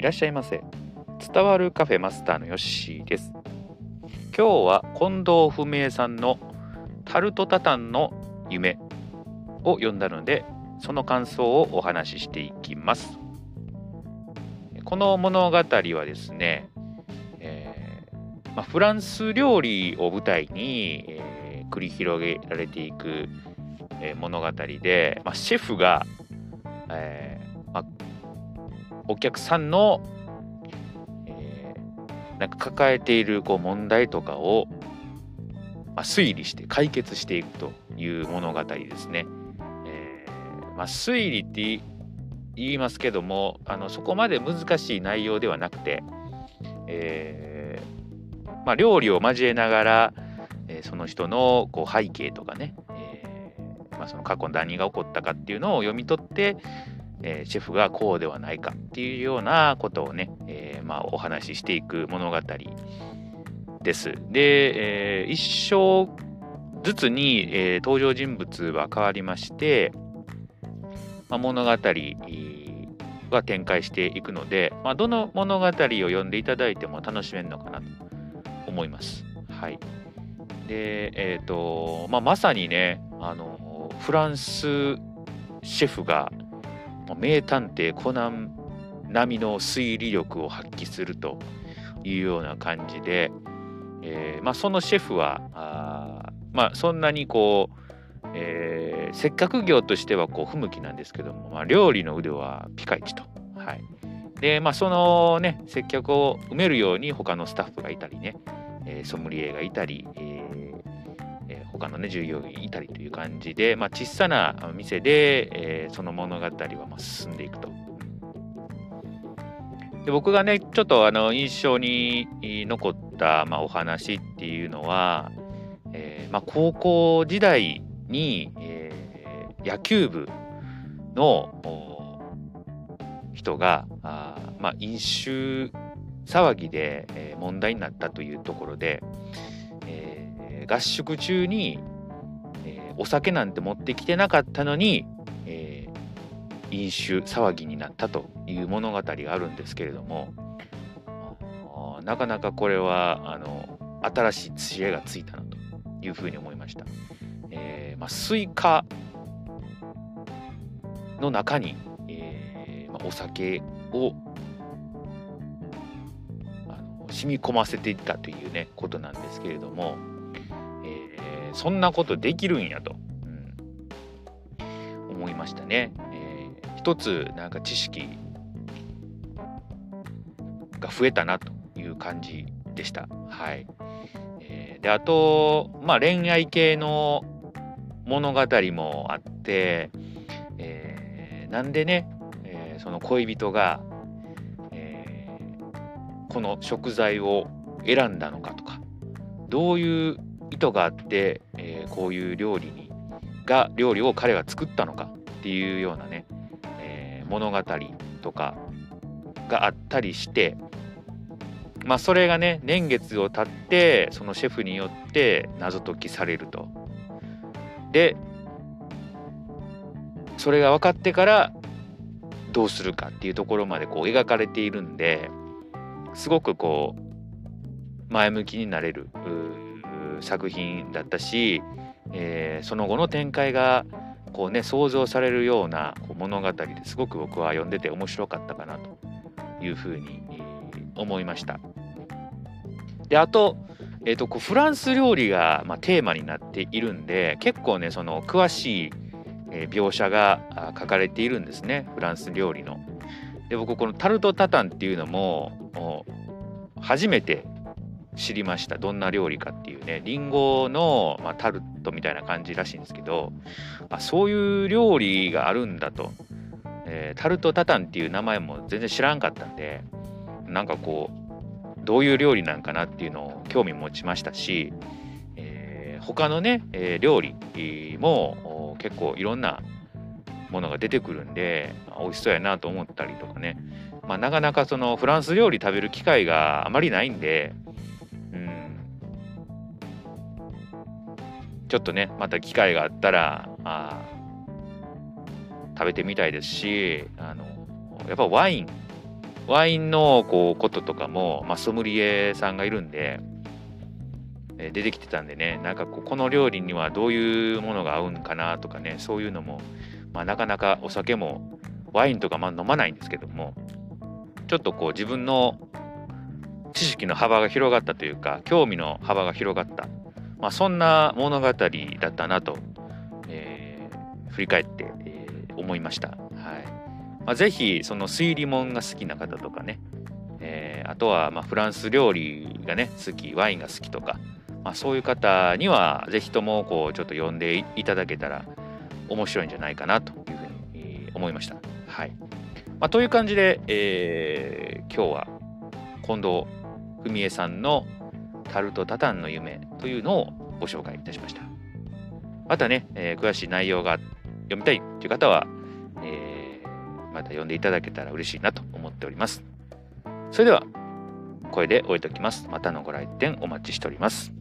いらっしゃいませ。伝わるカフェマスターのヨッシーです。今日は近藤文江さんのタルトタタンの夢を読んだのでその感想をお話ししていきます。この物語はですね、えー、まあ、フランス料理を舞台に、えー、繰り広げられていく、えー、物語で、まあ、シェフが、え、お客さんの、えなんか抱えているこう問題とかを、ま推理して解決していくという物語ですね。えま推理って言いますけどもあのそこまで難しい内容ではなくて、えー、まあ、料理を交えながら、え、その人のこう背景とかね、え、まあ、その過去何が起こったかっていうのを読み取って、えシェフがこうではないかっていうようなことをね、えまあ、お話ししていく物語です。で、え一章ずつに、え登場人物は変わりまして、まあ、物語が展開していくので、まあ、どの物語を読んでいただいても楽しめるのかなと思います。はい。で、え、ー、と、まあ、まさにね、あの、フランスシェフが名探偵コナン並みの推理力を発揮するというような感じで、えーまあ、そのシェフはあ、まあ、そんなにこうえー、接客業としてはこう不向きなんですけども、まあ、料理の腕はピカイチと。はい、で、まあ、そのね、接客を埋めるように他のスタッフがいたりね、えー、ソムリエがいたり、えー、他のね、従業員いたりという感じで、まあ、小さな店で、えー、その物語はまあ進んでいくと。で僕がね、ちょっとあの印象に残った、まあ、お話っていうのは、えーまあ、高校時代に、えー、野球部の人があ、まあ、飲酒騒ぎで、え、問題になったというところで、えー、合宿中に、えー、お酒なんて持ってきてなかったのに、えー、飲酒騒ぎになったという物語があるんですけれどもなかなかこれはあの新しい知恵がついたなというふうに思いました。えーまあ、スイカの中に、えーまあ、お酒を染み込ませていったというねことなんですけれども、そんなことできるんやと、うん、思いましたね。えー、一つなんか知識が増えたなという感じでした。はい。えー、であと、まあ、恋愛系の物語もあって、えー、なんでね、えー、その恋人が、えー、この食材を選んだのかとかどういう意図があって、えー、こういう料理にが料理を彼が作ったのかっていうようなね、えー、物語とかがあったりしてまあそれがね年月を経ってそのシェフによって謎解きされると。でそれが分かってからどうするかっていうところまでこう描かれているんですごくこう前向きになれる作品だったし、えー、その後の展開がこうね想像されるようなこう物語ですごく僕は読んでて面白かったかなというふうに思いました。であとえーと、こうフランス料理が、まあ、テーマになっているんで結構ねその詳しい、描写が書かれているんですねフランス料理の。で僕このタルトタタンっていうのも初めて知りました。どんな料理かっていうね。りんごの、まあ、タルトみたいな感じらしいんですけどあそういう料理があるんだと、えー、タルトタタンっていう名前も全然知らんかったんでなんかこうどういう料理なんかなっていうのを興味持ちましたし、えー、他のね、えー、料理も結構いろんなものが出てくるんで美味しそうやなと思ったりとかね、まあ、なかなかそのフランス料理食べる機会があまりないんで、ちょっとねまた機会があったらあ食べてみたいですしあのやっぱワインワインのこうこととかも、まあ、ソムリエさんがいるんで、え出てきてたんでね、なんかここの料理にはどういうものが合うんかなとかね、そういうのも、まあ、なかなかお酒もワインとかまあ飲まないんですけども、ちょっとこう自分の知識の幅が広がったというか、興味の幅が広がった、まあ、そんな物語だったなと、えー、振り返って、えー、思いました。はいまあ、ぜひ、その推理もんが好きな方とかね、えー、あとはまフランス料理がね、好き、ワインが好きとか、まあ、そういう方には、ぜひともこうちょっと読んでいただけたら面白いんじゃないかなというふうに思いました。はいまあ、という感じで、えー、今日は近藤文江さんのタルトタタンの夢というのをご紹介いたしました。またね、えー、詳しい内容が読みたいという方は、えー、また読んでいただけたら嬉しいなと思っております。それでは、これで終えておきます。またのご来店お待ちしております。